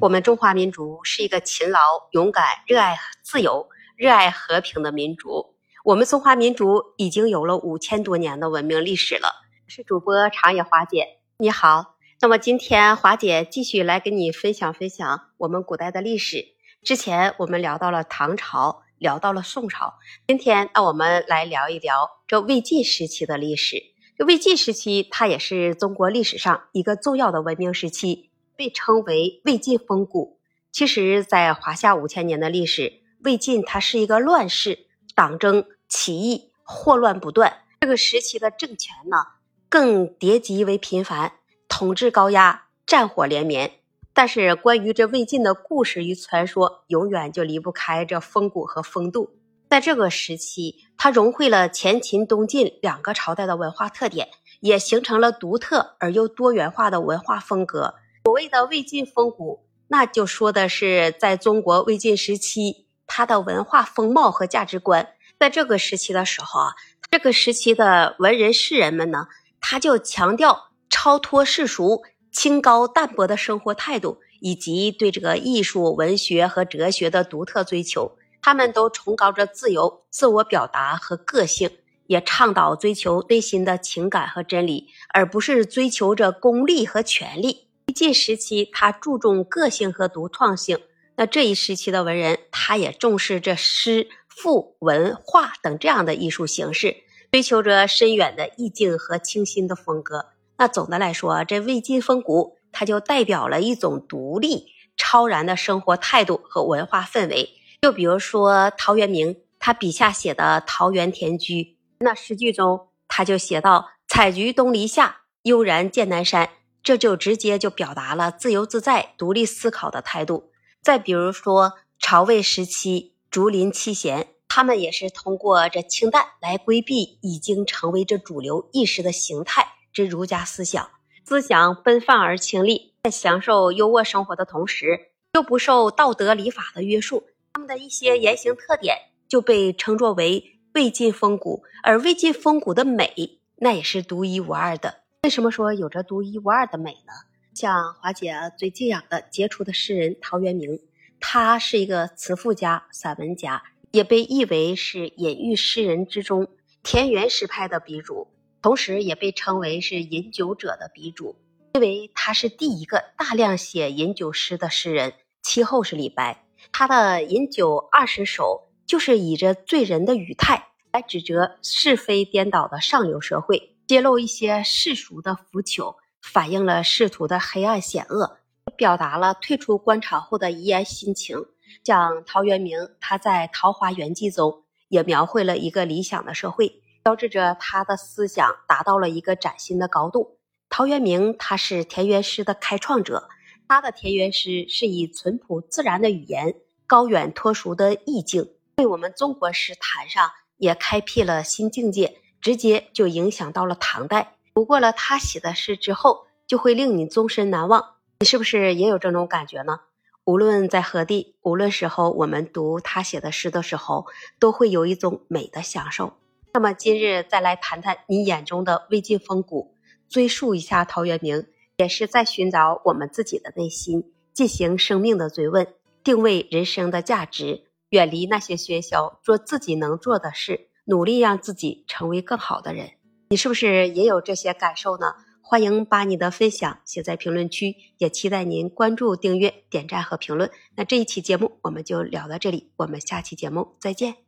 我们中华民族是一个勤劳、勇敢、热爱自由、热爱和平的民族。我们中华民族已经有了五千多年的文明历史了。是主播长野华姐，你好。那么今天华姐继续来跟你分享分享我们古代的历史。之前我们聊到了唐朝，聊到了宋朝，今天那我们来聊一聊这魏晋时期的历史。这魏晋时期，它也是中国历史上一个重要的文明时期。被称为魏晋风骨。其实，在华夏五千年的历史，魏晋它是一个乱世，党争、起义、祸乱不断。这个时期的政权呢，更迭极为频繁，统治高压，战火连绵。但是，关于这魏晋的故事与传说，永远就离不开这风骨和风度。在这个时期，它融汇了前秦、东晋两个朝代的文化特点，也形成了独特而又多元化的文化风格。所谓的魏晋风骨，那就说的是在中国魏晋时期，它的文化风貌和价值观。在这个时期的时候啊，这个时期的文人士人们呢，他就强调超脱世俗、清高淡泊的生活态度，以及对这个艺术、文学和哲学的独特追求。他们都崇高着自由、自我表达和个性，也倡导追求内心的情感和真理，而不是追求着功利和权力。魏晋时期，他注重个性和独创性。那这一时期的文人，他也重视这诗、赋、文、画等这样的艺术形式，追求着深远的意境和清新的风格。那总的来说，这魏晋风骨，它就代表了一种独立、超然的生活态度和文化氛围。就比如说陶渊明，他笔下写的《桃源田居》，那诗句中他就写到：“采菊东篱下，悠然见南山。”这就直接就表达了自由自在、独立思考的态度。再比如说，朝魏时期竹林七贤，他们也是通过这清淡来规避已经成为这主流意识的形态之儒家思想，思想奔放而清丽，在享受优渥生活的同时，又不受道德礼法的约束。他们的一些言行特点就被称作为魏晋风骨，而魏晋风骨的美，那也是独一无二的。为什么说有着独一无二的美呢？像华姐最敬仰的杰出的诗人陶渊明，他是一个词赋家、散文家，也被誉为是隐喻诗人之中田园诗派的鼻祖，同时也被称为是饮酒者的鼻祖，因为他是第一个大量写饮酒诗的诗人。其后是李白，他的《饮酒二十首》就是以着醉人的语态来指责是非颠倒的上流社会。揭露一些世俗的腐朽，反映了仕途的黑暗险恶，表达了退出官场后的遗言心情。像陶渊明，他在《桃花源记》中也描绘了一个理想的社会，标志着他的思想达到了一个崭新的高度。陶渊明他是田园诗的开创者，他的田园诗是以淳朴自然的语言、高远脱俗的意境，为我们中国诗坛上也开辟了新境界。直接就影响到了唐代，读过了他写的诗之后，就会令你终身难忘。你是不是也有这种感觉呢？无论在何地，无论时候，我们读他写的诗的时候，都会有一种美的享受。那么今日再来谈谈你眼中的魏晋风骨，追溯一下陶渊明，也是在寻找我们自己的内心，进行生命的追问，定位人生的价值，远离那些喧嚣，做自己能做的事。努力让自己成为更好的人，你是不是也有这些感受呢？欢迎把你的分享写在评论区，也期待您关注、订阅、点赞和评论。那这一期节目我们就聊到这里，我们下期节目再见。